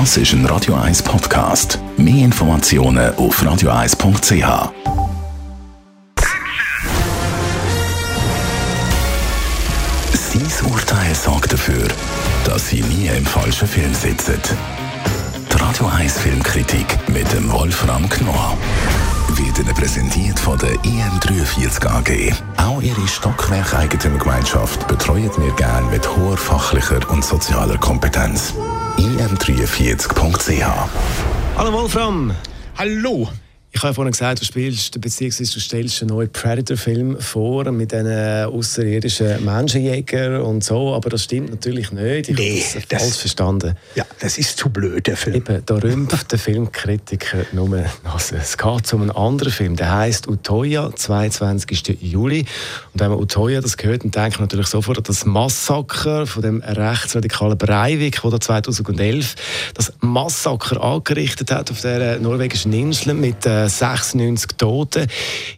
Das ist ein Radio 1 Podcast. Mehr Informationen auf radio1.ch. Sein Urteil sorgt dafür, dass Sie nie im falschen Film sitzen. Die Radio 1 Filmkritik mit dem Wolfram Knorr wird Ihnen präsentiert von der IM43 AG. Auch Ihre Stockwerk-Eigentümergemeinschaft betreuen wir gerne mit hoher fachlicher und sozialer Kompetenz. im43.ch Hallo Wolfram. Hallo. Ich habe ja vorhin gesagt, du spielst bzw. du stellst einen neuen Predator-Film vor mit diesen außerirdischen Menschenjäger und so, aber das stimmt natürlich nicht. Ich Nee, habe das- falsch verstanden. Ja, das ist zu blöd, der Film. Eben, da rümpft der Filmkritiker nur Nase. Es geht um einen anderen Film, der heißt Utoya, 22. Juli. Und wenn man Utoya das hört, dann denkt man natürlich sofort an das Massaker von dem rechtsradikalen Breivik, der da 2011 das Massaker angerichtet hat auf der norwegischen Insel mit äh, 96 Toten.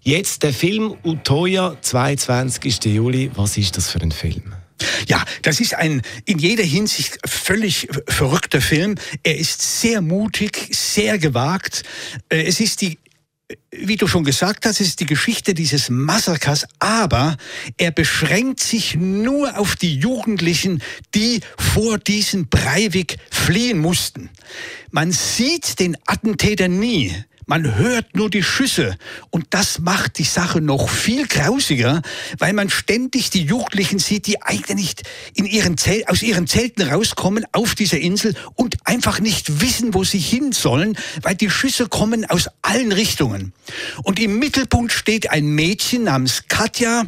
Jetzt der Film Utoya, 22. Juli. Was ist das für ein Film? Ja, das ist ein in jeder Hinsicht völlig verrückter Film. Er ist sehr mutig, sehr gewagt. Äh, Es ist die wie du schon gesagt hast, ist die Geschichte dieses Massakers, aber er beschränkt sich nur auf die Jugendlichen, die vor diesem Breivik fliehen mussten. Man sieht den Attentäter nie. Man hört nur die Schüsse und das macht die Sache noch viel grausiger, weil man ständig die Jugendlichen sieht, die eigentlich in ihren Zel aus ihren Zelten rauskommen auf dieser Insel und einfach nicht wissen, wo sie hin sollen, weil die Schüsse kommen aus allen Richtungen. Und im Mittelpunkt steht ein Mädchen namens Katja,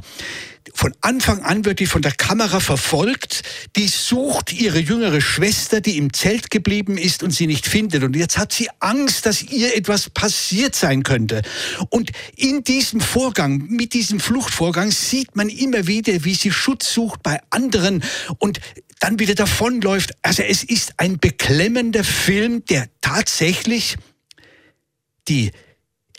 von Anfang an wird die von der Kamera verfolgt. Die sucht ihre jüngere Schwester, die im Zelt geblieben ist und sie nicht findet. Und jetzt hat sie Angst, dass ihr etwas passiert sein könnte. Und in diesem Vorgang, mit diesem Fluchtvorgang, sieht man immer wieder, wie sie Schutz sucht bei anderen und dann wieder davonläuft. Also es ist ein beklemmender Film, der tatsächlich die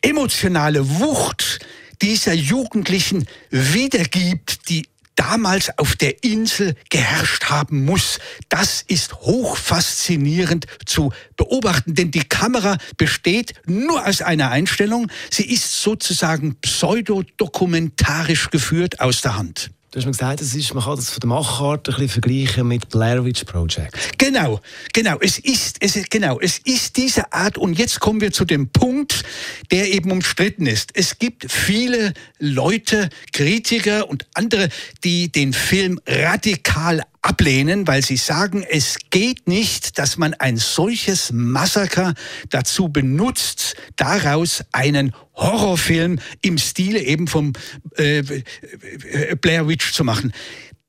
emotionale Wucht dieser Jugendlichen wiedergibt, die damals auf der Insel geherrscht haben muss. Das ist hoch faszinierend zu beobachten, denn die Kamera besteht nur aus einer Einstellung. Sie ist sozusagen pseudodokumentarisch geführt aus der Hand. Du hast mir gesagt, es ist, man kann das von der Machart ein bisschen vergleichen mit Blair Witch Project. Genau, genau. Es ist, es ist, genau, es ist diese Art. Und jetzt kommen wir zu dem Punkt, der eben umstritten ist. Es gibt viele Leute, Kritiker und andere, die den Film radikal ablehnen, weil sie sagen, es geht nicht, dass man ein solches Massaker dazu benutzt, daraus einen Horrorfilm im Stile eben vom äh, äh, Blair Witch zu machen.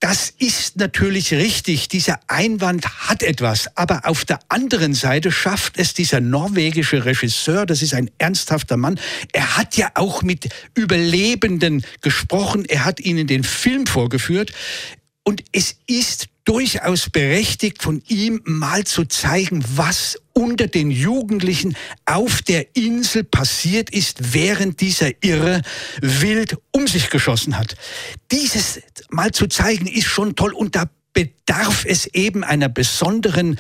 Das ist natürlich richtig. Dieser Einwand hat etwas. Aber auf der anderen Seite schafft es dieser norwegische Regisseur, das ist ein ernsthafter Mann, er hat ja auch mit Überlebenden gesprochen, er hat ihnen den Film vorgeführt. Und es ist durchaus berechtigt von ihm mal zu zeigen, was unter den Jugendlichen auf der Insel passiert ist, während dieser Irre wild um sich geschossen hat. Dieses mal zu zeigen ist schon toll und da bedarf es eben einer besonderen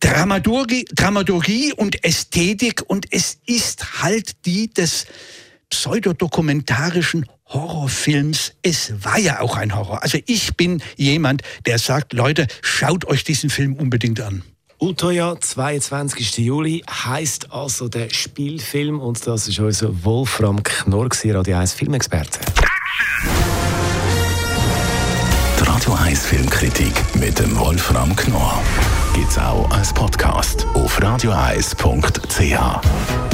Dramaturgie, Dramaturgie und Ästhetik und es ist halt die des pseudodokumentarischen Horrorfilms. Es war ja auch ein Horror. Also ich bin jemand, der sagt, Leute, schaut euch diesen Film unbedingt an. Utoya, 22. Juli, heißt also der Spielfilm und das ist unser Wolfram Knorr, Radio 1 Filmexperte. Die Radio 1 Filmkritik mit dem Wolfram Knorr gibt's auch als Podcast auf radio1.ch.